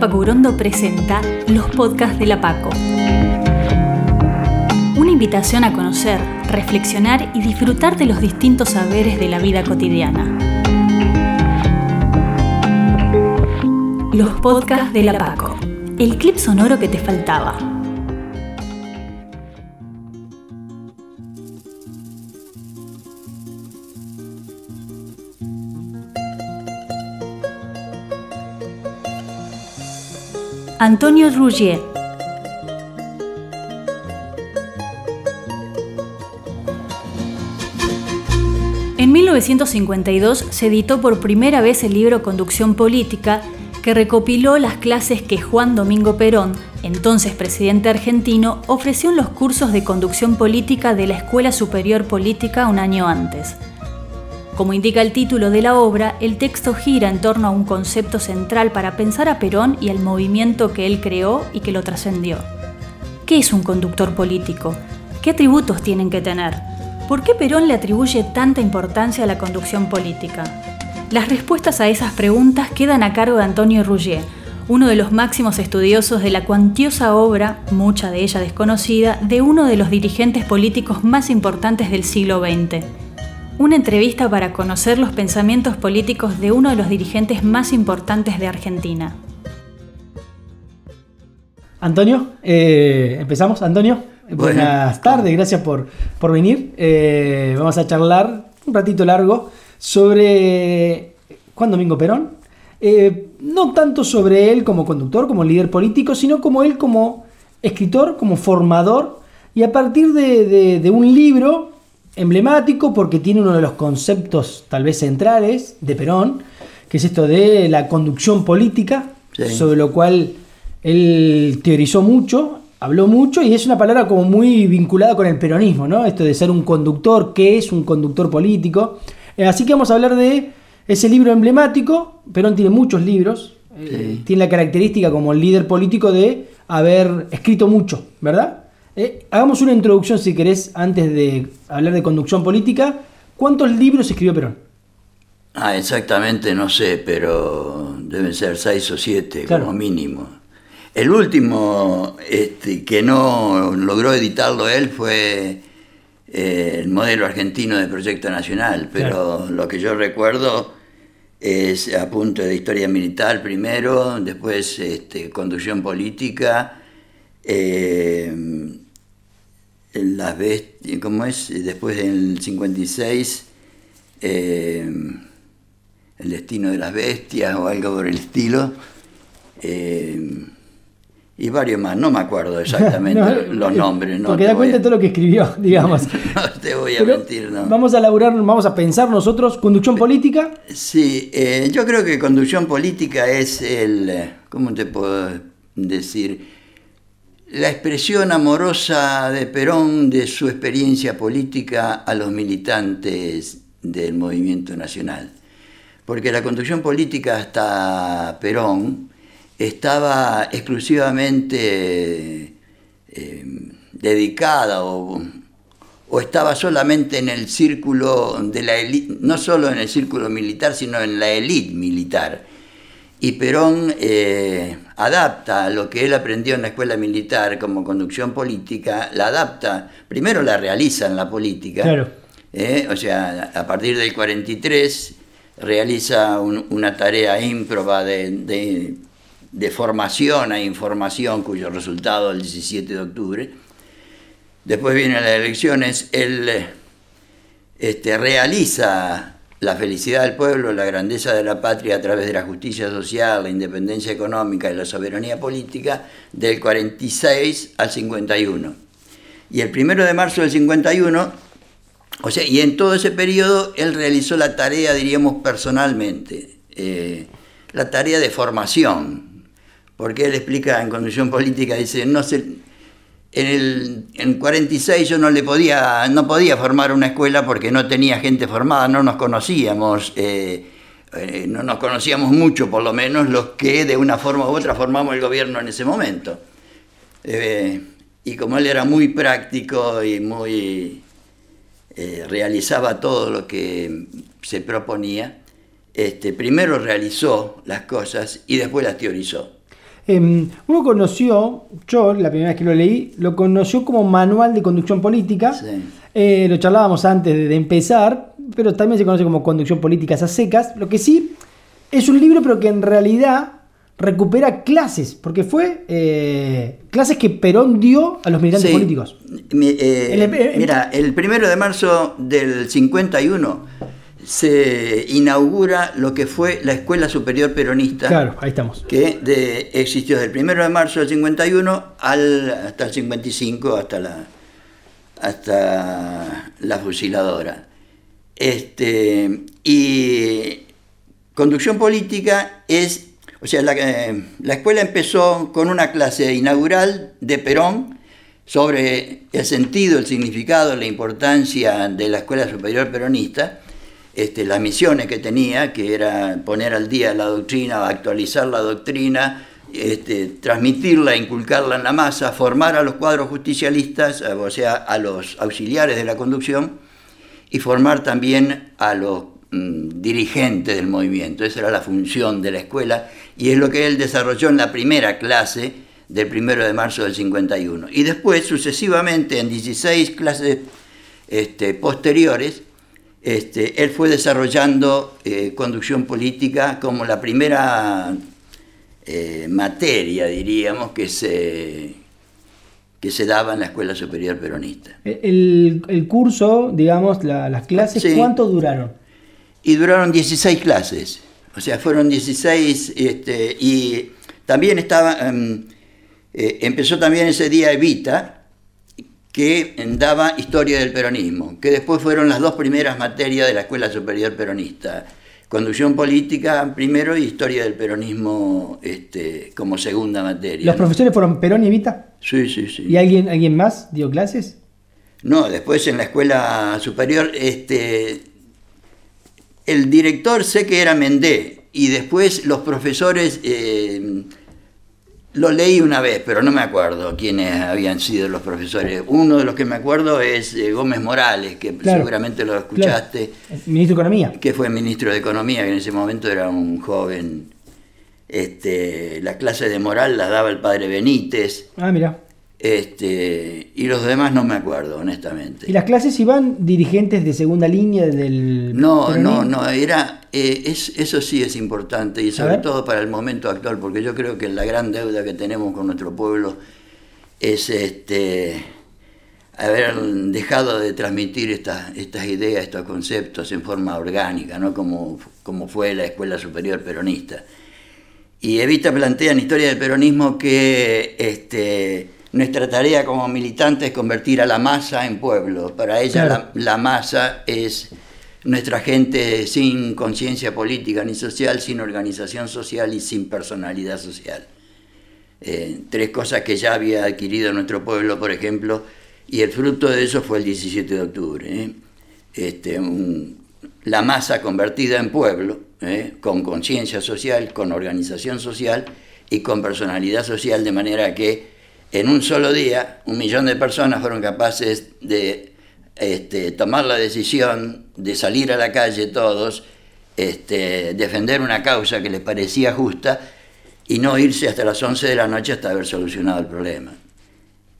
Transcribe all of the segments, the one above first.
Paco Urondo presenta los podcasts de la Paco. Una invitación a conocer, reflexionar y disfrutar de los distintos saberes de la vida cotidiana. Los podcasts de la Paco. El clip sonoro que te faltaba. Antonio Rougier. En 1952 se editó por primera vez el libro Conducción Política, que recopiló las clases que Juan Domingo Perón, entonces presidente argentino, ofreció en los cursos de conducción política de la Escuela Superior Política un año antes. Como indica el título de la obra, el texto gira en torno a un concepto central para pensar a Perón y el movimiento que él creó y que lo trascendió. ¿Qué es un conductor político? ¿Qué atributos tienen que tener? ¿Por qué Perón le atribuye tanta importancia a la conducción política? Las respuestas a esas preguntas quedan a cargo de Antonio Rougier, uno de los máximos estudiosos de la cuantiosa obra, mucha de ella desconocida, de uno de los dirigentes políticos más importantes del siglo XX una entrevista para conocer los pensamientos políticos de uno de los dirigentes más importantes de Argentina. Antonio, eh, empezamos. Antonio, buenas tardes, gracias por, por venir. Eh, vamos a charlar un ratito largo sobre Juan Domingo Perón. Eh, no tanto sobre él como conductor, como líder político, sino como él como escritor, como formador, y a partir de, de un libro emblemático porque tiene uno de los conceptos tal vez centrales de Perón, que es esto de la conducción política, sobre lo cual él teorizó mucho, habló mucho y es una palabra como muy vinculada con el peronismo, ¿no? Esto de ser un conductor, ¿qué es un conductor político? Eh, así que vamos a hablar de ese libro emblemático, Perón tiene muchos libros, eh, tiene la característica como líder político de haber escrito mucho, ¿verdad? Eh, hagamos una introducción, si querés, antes de hablar de conducción política. ¿Cuántos libros escribió Perón? Ah, exactamente no sé, pero deben ser seis o siete como mínimo. El último este, que no logró editarlo él fue eh, el modelo argentino de Proyecto Nacional, pero lo que yo recuerdo es a punto de historia militar primero, después este, conducción política, eh, las bestias, ¿cómo es? Después del 56, eh, El destino de las bestias o algo por el estilo. Eh, y varios más, no me acuerdo exactamente los nombres. No porque da cuenta de todo lo que escribió, digamos. no te voy a mentir, no. Vamos a elaborar, vamos a pensar nosotros, conducción política. Sí, eh, yo creo que conducción política es el, ¿cómo te puedo decir? La expresión amorosa de Perón de su experiencia política a los militantes del movimiento nacional. Porque la conducción política hasta Perón estaba exclusivamente eh, dedicada o, o, estaba solamente en el círculo de la élite, no solo en el círculo militar, sino en la élite militar y Perón eh, adapta lo que él aprendió en la escuela militar como conducción política, la adapta, primero la realiza en la política, eh, o sea, a partir del 43 realiza una tarea ímproba de, formación e información cuyo resultado el 17 de octubre. Después vienen las elecciones, él este, realiza la felicidad del pueblo, la grandeza de la patria a través de la justicia social, la independencia económica y la soberanía política del 46 al 51. Y el primero de marzo del 51, o sea, y en todo ese periodo él realizó la tarea, diríamos, personalmente, eh, la tarea de formación, porque él explica en condición política, dice, no se en el en 46 yo no le podía no podía formar una escuela porque no tenía gente formada no nos conocíamos eh, eh, no nos conocíamos mucho por lo menos los que de una forma u otra formamos el gobierno en ese momento. Eh, y como él era muy práctico y muy realizaba todo lo que se proponía este primero realizó las cosas y después las teorizó Em, uno conoció, yo la primera vez que lo leí, lo conoció como manual de conducción política. Eh, lo charlábamos antes de, empezar, pero también se conoce como conducción política a secas. Lo que sí es un libro, pero que en realidad recupera clases, porque fue eh, clases que Perón dio a los militantes políticos. Eh, mira, el primero de marzo del 51 se inaugura lo que fue la Escuela Superior Peronista. Claro, ahí estamos. Que de, existió desde el 1 de marzo del 51 al, hasta el 55, hasta la, hasta la fusiladora. Este, y conducción política es, o sea, la, eh, la escuela empezó con una clase inaugural de Perón sobre el sentido, el significado, la importancia de la Escuela Superior Peronista este, las misiones que tenía, que era poner al día la doctrina, actualizar la doctrina, este, transmitirla, inculcarla en la masa, formar a los cuadros justicialistas, eh, o sea, a los auxiliares de la conducción, y formar también a los mm, dirigentes del movimiento. Esa era la función de la escuela, y es lo que él desarrolló en la primera clase del primero de marzo del 51. Y después, sucesivamente, en 16 clases este, posteriores, este, él fue desarrollando eh, conducción política como la primera eh, materia, diríamos, que se, que se daba en la Escuela Superior Peronista. Eh, el, curso, digamos, las clases, ¿cuánto duraron? Y duraron 16 clases, o sea, fueron 16, este, y también estaba, em, empezó también ese día Evita, que daba historia del peronismo, que después fueron las dos primeras materias de la Escuela Superior Peronista. Conducción política primero y historia del peronismo este, como segunda materia. ¿Los profesores fueron Perón y Evita? Sí, sí, sí. ¿Y alguien, alguien más dio clases? No, después en la escuela superior, este, el director sé que era Mendé, y después los profesores eh, lo leí una vez, pero no me acuerdo quiénes habían sido los profesores. Uno de los que me acuerdo es eh, Gómez Morales, que seguramente lo escuchaste. Ministro de Economía. Que fue ministro de Economía, que en ese momento era un joven. Este, la clase de moral la daba el padre Benítez. Ah, mira. Este, y los demás no me acuerdo, honestamente. ¿Y las clases iban dirigentes de segunda línea del... No, no, no, era, eh, es, eso sí es importante y sobre todo para el momento actual, porque yo creo que la gran deuda que tenemos con nuestro pueblo es este, haber dejado de transmitir estas, estas ideas, estos conceptos en forma orgánica, ¿no? como, como fue la Escuela Superior Peronista. Y Evita plantea en Historia del Peronismo que... Este, nuestra tarea como militante es convertir a la masa en pueblo. Para ella la, masa es nuestra gente sin conciencia política ni social, sin organización social y sin personalidad social. Eh, tres cosas que ya había adquirido nuestro pueblo, por ejemplo, y el fruto de eso fue el 17 de octubre. ¿eh? Este, la masa convertida en pueblo, ¿eh? con conciencia social, con organización social y con personalidad social, de manera que en un solo día, un millón de personas fueron capaces de este, tomar la decisión de salir a la calle todos, este, defender una causa que les parecía justa y no irse hasta las 11 de la noche hasta haber solucionado el problema.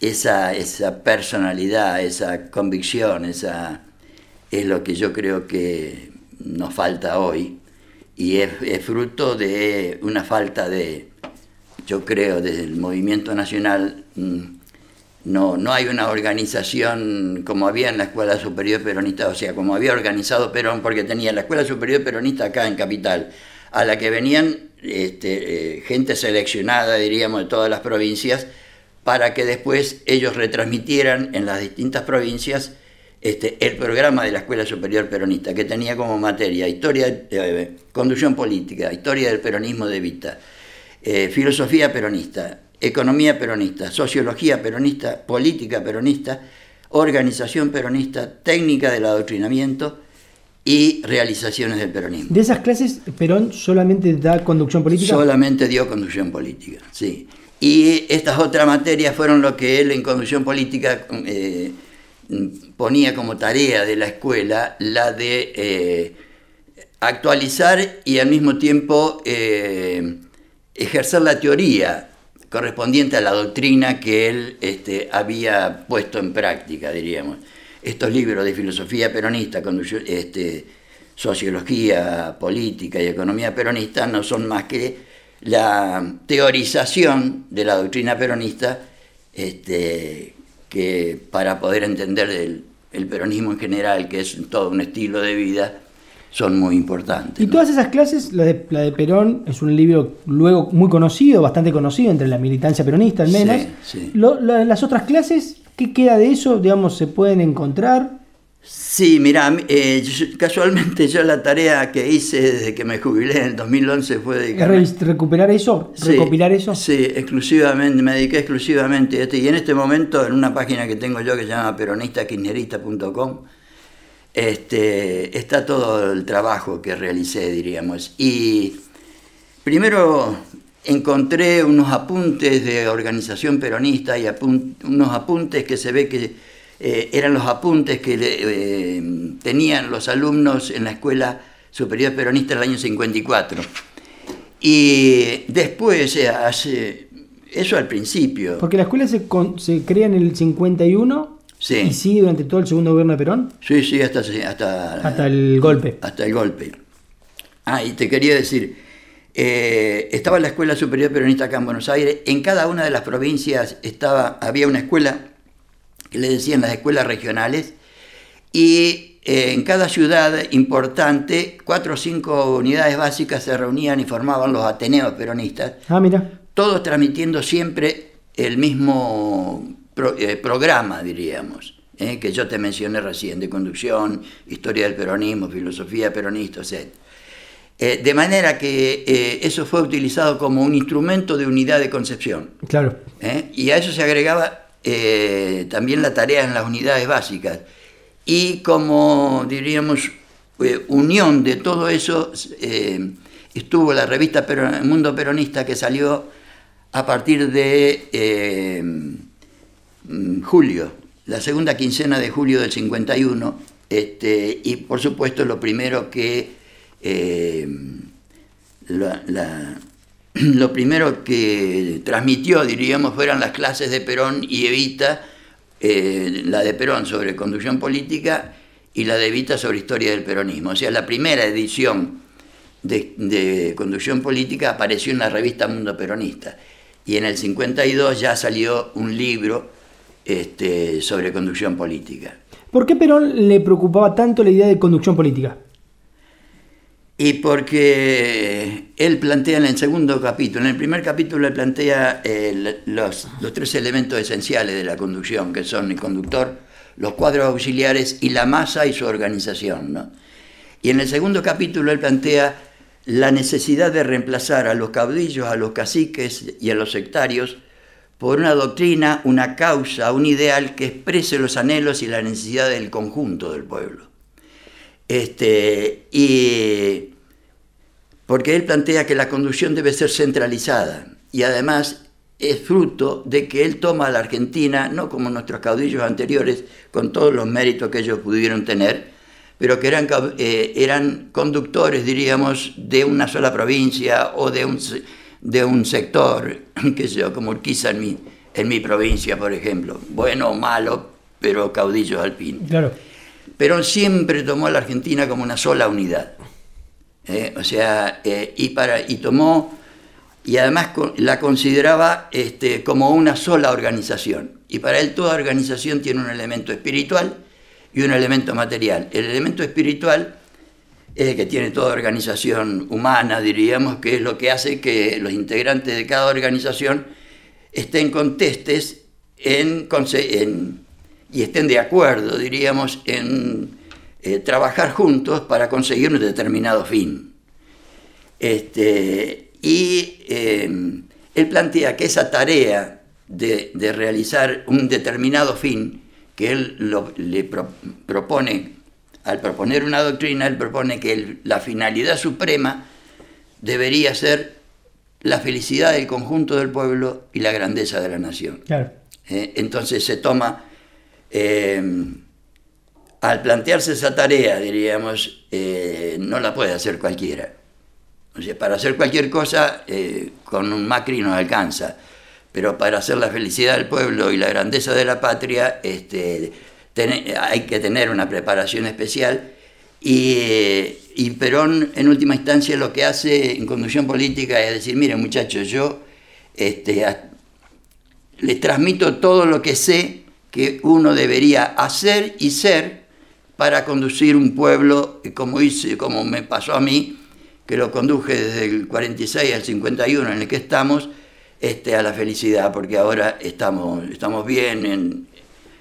Esa, esa personalidad, esa convicción, esa, es lo que yo creo que nos falta hoy y es fruto de una falta de, yo creo, desde el movimiento nacional, mm, no, no hay una organización como había en la Escuela Superior Peronista, o sea, como había organizado Perón, porque tenía la Escuela Superior Peronista acá en Capital, a la que venían este, eh, gente seleccionada, diríamos, de todas las provincias, para que después ellos retransmitieran en las distintas provincias este, el programa de la Escuela Superior Peronista, que tenía como materia historia, eh, conducción política, historia del peronismo de Vita, eh, filosofía peronista, economía peronista, sociología peronista, política peronista, organización peronista, técnica del adoctrinamiento y realizaciones del peronismo. ¿De esas clases Perón solamente da conducción política? Solamente dio conducción política, sí. Y estas otras materias fueron lo que él en conducción política eh, ponía como tarea de la escuela, la de eh, actualizar y al mismo tiempo ejercer la teoría correspondiente a la doctrina que él este, había puesto en práctica, diríamos. Estos libros de filosofía peronista, este, sociología política y economía peronista no son más que la teorización de la doctrina peronista este, que para poder entender el, el, peronismo en general, que es todo un estilo de vida, son muy importantes. Y todas esas clases, la de, la de Perón es un libro luego muy conocido, bastante conocido entre la militancia peronista al menos. las otras clases, ¿qué queda de eso? Digamos, ¿se pueden encontrar? Sí, mira, eh, casualmente yo la tarea que hice desde que me jubilé en el 2011 fue dedicarme... ¿Recuperar eso? ¿Recopilar eso? Sí, exclusivamente, me dediqué exclusivamente a este. Y en este momento, en una página que tengo yo que se llama peronistakirchnerista.com, este, está todo el trabajo que realicé, diríamos. Y primero encontré unos apuntes de organización peronista y unos apuntes que se ve que eh, eran los apuntes que eh, tenían los alumnos en la Escuela Superior Peronista en el año 54. Y después, eso al principio. Porque la escuela se, se crea en el 51 sí. y sigue durante todo el segundo gobierno de Perón. Sí, sí, hasta, hasta, hasta el golpe. Hasta el golpe. Ah, y te quería decir, estaba la Escuela Superior Peronista acá en Buenos Aires, en cada una de las provincias estaba, había una escuela que le decían las escuelas regionales, y eh, en cada ciudad importante, cuatro o cinco unidades básicas se reunían y formaban los Ateneos peronistas. Ah, mira. Todos transmitiendo siempre el mismo eh, programa, diríamos, eh, que yo te mencioné recién, de conducción, historia del peronismo, filosofía peronista, etc. de manera que eso fue utilizado como un instrumento de unidad de concepción. Claro. Y a eso se agregaba eh, también la tarea en las unidades básicas. Y como diríamos, eh, unión de todo eso, eh, estuvo la revista Mundo Peronista que salió a partir de julio, la segunda quincena de julio del 51, este, y por supuesto lo primero que la lo primero que transmitió, diríamos, fueron las clases de Perón y Evita, eh, la de Perón sobre conducción política y la de Evita sobre historia del peronismo. O sea, la primera edición de, conducción política apareció en la revista Mundo Peronista. Y en el 52 ya salió un libro este, sobre conducción política. ¿Por qué Perón le preocupaba tanto la idea de conducción política? Y porque él plantea en el segundo capítulo, en el primer capítulo él plantea eh, los, tres elementos esenciales de la conducción, que son el conductor, los cuadros auxiliares y la masa y su organización. Y en el segundo capítulo él plantea la necesidad de reemplazar a los caudillos, a los caciques y a los sectarios por una doctrina, una causa, un ideal que exprese los anhelos y la necesidad del conjunto del pueblo. Este, y porque él plantea que la conducción debe ser centralizada y además es fruto de que él toma a la Argentina, no como nuestros caudillos anteriores, con todos los méritos que ellos pudieron tener, pero que eran, eh, eran conductores, diríamos, de una sola provincia o de un, de un sector, que sé yo, como Urquiza en mi, en mi provincia, por ejemplo. Bueno o malo, pero caudillos al fin. Claro. Perón siempre tomó a la Argentina como una sola unidad. ¿eh? o sea, eh, y, para, y tomó, y además la consideraba este, como una sola organización. Y para él toda organización tiene un elemento espiritual y un elemento material. El elemento espiritual el que tiene toda organización humana, diríamos, que es lo que hace que los integrantes de cada organización estén contestes en, en y estén de acuerdo, diríamos, en eh, trabajar juntos para conseguir un determinado fin. Este, y eh, él plantea que esa tarea de, realizar un determinado fin, que él le propone, al proponer una doctrina, él propone que la finalidad suprema debería ser la felicidad del conjunto del pueblo y la grandeza de la nación. Eh, entonces se toma eh, al plantearse esa tarea, diríamos, eh, no la puede hacer cualquiera. O sea, para hacer cualquier cosa, con un Macri no alcanza. pero para hacer la felicidad del pueblo y la grandeza de la patria este, hay que tener una preparación especial. Y, Perón, en última instancia, lo que hace en conducción política es decir, miren muchachos, yo este, les transmito todo lo que sé que uno debería hacer y ser para conducir un pueblo, como, hice, como me pasó a mí, que lo conduje desde el 46 al 51 en el que estamos, este, a la felicidad, porque ahora estamos bien, en,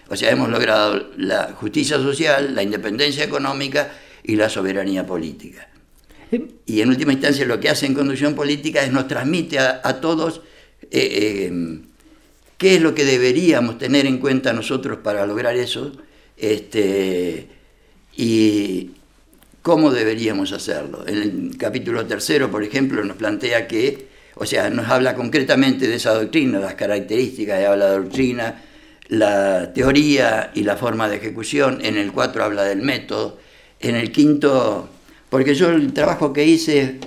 o sea, hemos logrado la justicia social, la independencia económica y la soberanía política. Eh, y en última instancia lo que hace en conducción política es nos transmite a, todos eh, eh, qué es lo que deberíamos tener en cuenta nosotros para lograr eso este, y cómo deberíamos hacerlo. En el capítulo tercero, por ejemplo, nos plantea que, o sea, nos habla concretamente de esa doctrina, las características de la doctrina, la teoría y la forma de ejecución. En el cuatro habla del método. En el quinto, porque yo el trabajo que hice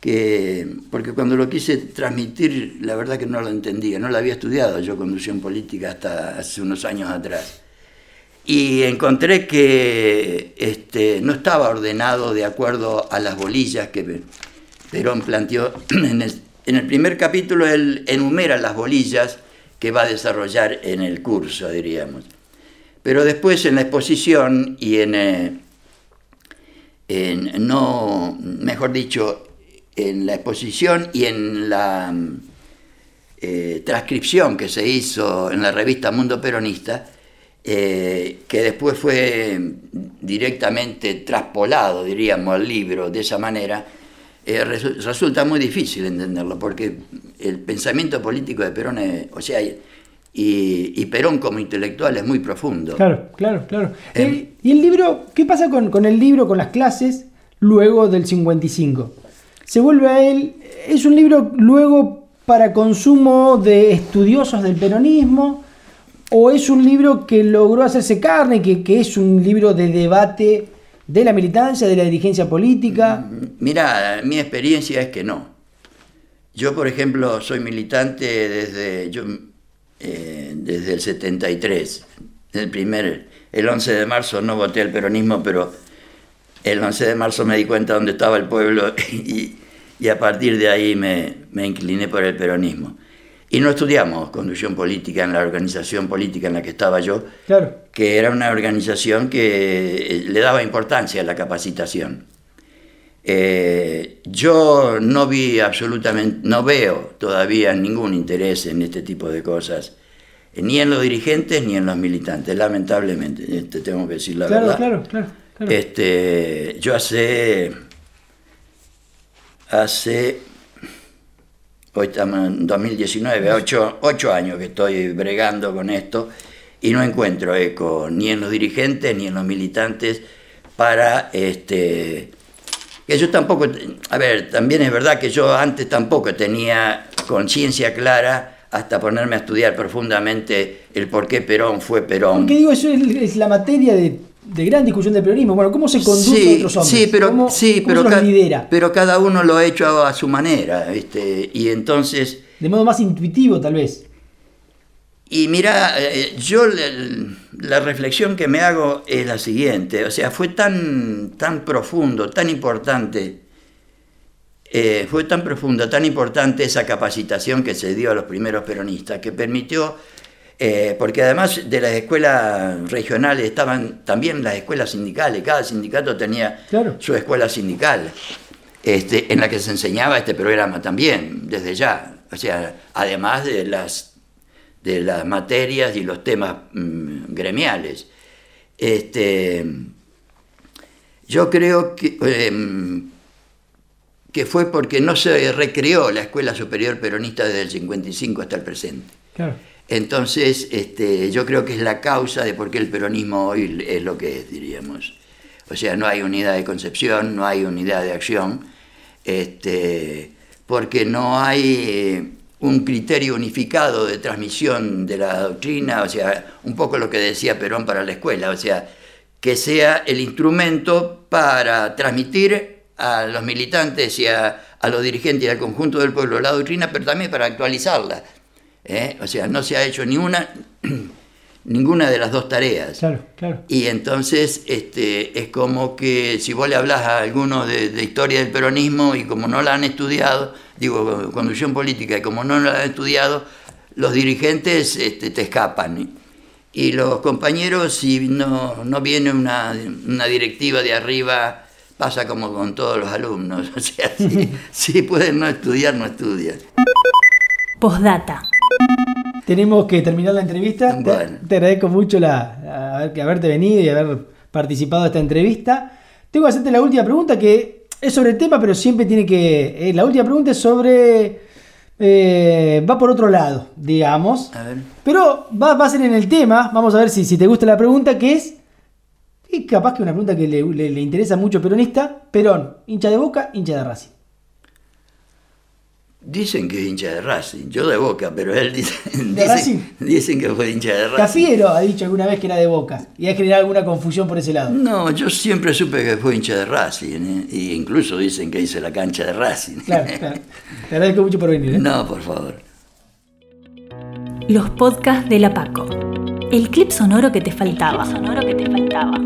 que, porque cuando lo quise transmitir, la verdad que no lo entendía, no lo había estudiado yo conducción política hasta hace unos años atrás. Y encontré que este, no estaba ordenado de acuerdo a las bolillas que Perón planteó. En el, en el primer capítulo él enumera las bolillas que va a desarrollar en el curso, diríamos. Pero después en la exposición y en, eh, en no, mejor dicho, en la exposición y en la eh, transcripción que se hizo en la revista Mundo Peronista, eh, que después fue directamente traspolado, diríamos, al libro de esa manera, eh, resulta muy difícil entenderlo, porque el pensamiento político de Perón, es, o sea, y, Perón como intelectual es muy profundo. Claro, claro, claro. Em, ¿Y el libro, qué pasa con, con el libro, con las clases, luego del 55? se vuelve a él. Es un libro luego para consumo de estudiosos del peronismo, o es un libro que logró hacerse carne, que, que es un libro de debate de la militancia, de la dirigencia política. Mira, mi experiencia es que no. Yo, por ejemplo, soy militante desde, yo, eh, desde el 73. El, primer, el 11 de marzo no voté al peronismo, pero el 11 de marzo me di cuenta dónde estaba el pueblo y, a partir de ahí me, incliné por el peronismo. Y no estudiamos conducción política en la organización política en la que estaba yo, claro. que era una organización que eh, le daba importancia a la capacitación. Eh, yo no vi absolutamente, no veo todavía ningún interés en este tipo de cosas, ni en los dirigentes ni en los militantes, lamentablemente, te tengo que decir la verdad. Claro, claro. Este, yo hace, hace, hoy estamos en 2019, ocho, años que estoy bregando con esto y no encuentro eco ni en los dirigentes ni en los militantes para este que yo tampoco, a ver, también es verdad que yo antes tampoco tenía conciencia clara hasta ponerme a estudiar profundamente el por qué Perón fue Perón. Porque digo, eso es la materia de de gran discusión del peronismo. Bueno, ¿cómo se conduce a otros hombres? Sí, pero, sí, pero, pero cada uno lo ha hecho a, su manera. Este, y entonces... De modo más intuitivo, tal vez. Y mira, eh, yo la reflexión que me hago es la siguiente. O sea, fue tan, tan profundo, tan importante. Eh, fue tan profunda, tan importante esa capacitación que se dio a los primeros peronistas, que permitió eh, porque además de las escuelas regionales estaban también las escuelas sindicales, cada sindicato tenía su escuela sindical, este, en la que se enseñaba este programa también, desde ya, o sea, además de las, de las materias y los temas mm, gremiales. Este, yo creo que, em, que fue porque no se recreó la Escuela Superior Peronista desde el 55 hasta el presente. Claro. Entonces, este, yo creo que es la causa de por qué el peronismo hoy es lo que es, diríamos. O sea, no hay unidad de concepción, no hay unidad de acción, este, porque no hay eh, un criterio unificado de transmisión de la doctrina, o sea, un poco lo que decía Perón para la escuela, o sea, que sea el instrumento para transmitir a los militantes y a, a los dirigentes y al conjunto del pueblo la doctrina, pero también para actualizarla ¿eh? O sea, no se ha hecho ninguna, ninguna de las dos tareas. Claro, claro. Y entonces este, es como que si vos le hablas a algunos de, de historia del peronismo y como no la han estudiado, digo, conducción política, y como no la han estudiado, los dirigentes este, te escapan. Y los compañeros, si no, no viene una, una directiva de arriba, pasa como con todos los alumnos. O sea, si, si pueden no estudiar, no estudian. Postdata. Tenemos que terminar la entrevista. Te- Bueno. Te, agradezco mucho la, haberte venido y haber participado de esta entrevista. Tengo que hacerte la última pregunta que es sobre el tema, pero siempre tiene que... eh, la última pregunta es sobre... eh, va por otro lado, digamos. A ver. Pero va, va a ser en el tema. Vamos a ver si, si te gusta la pregunta, que es... Y capaz que una pregunta que le, le- le interesa mucho peronista. Perón, hincha de Boca, hincha de Racing. Dicen que es hincha de Racing, yo de Boca, pero él dice, Racing? dicen, dicen que fue hincha de Racing. Cafiero ha dicho alguna vez que era de Boca y ha generado alguna confusión por ese lado. No, yo siempre supe que fue hincha de Racing, ¿eh? y incluso dicen que hice la cancha de Racing. Claro, claro. Te agradezco mucho por venir. ¿eh? No, por favor. Los podcasts de la Paco. El clip sonoro que te faltaba. sonoro que te faltaba.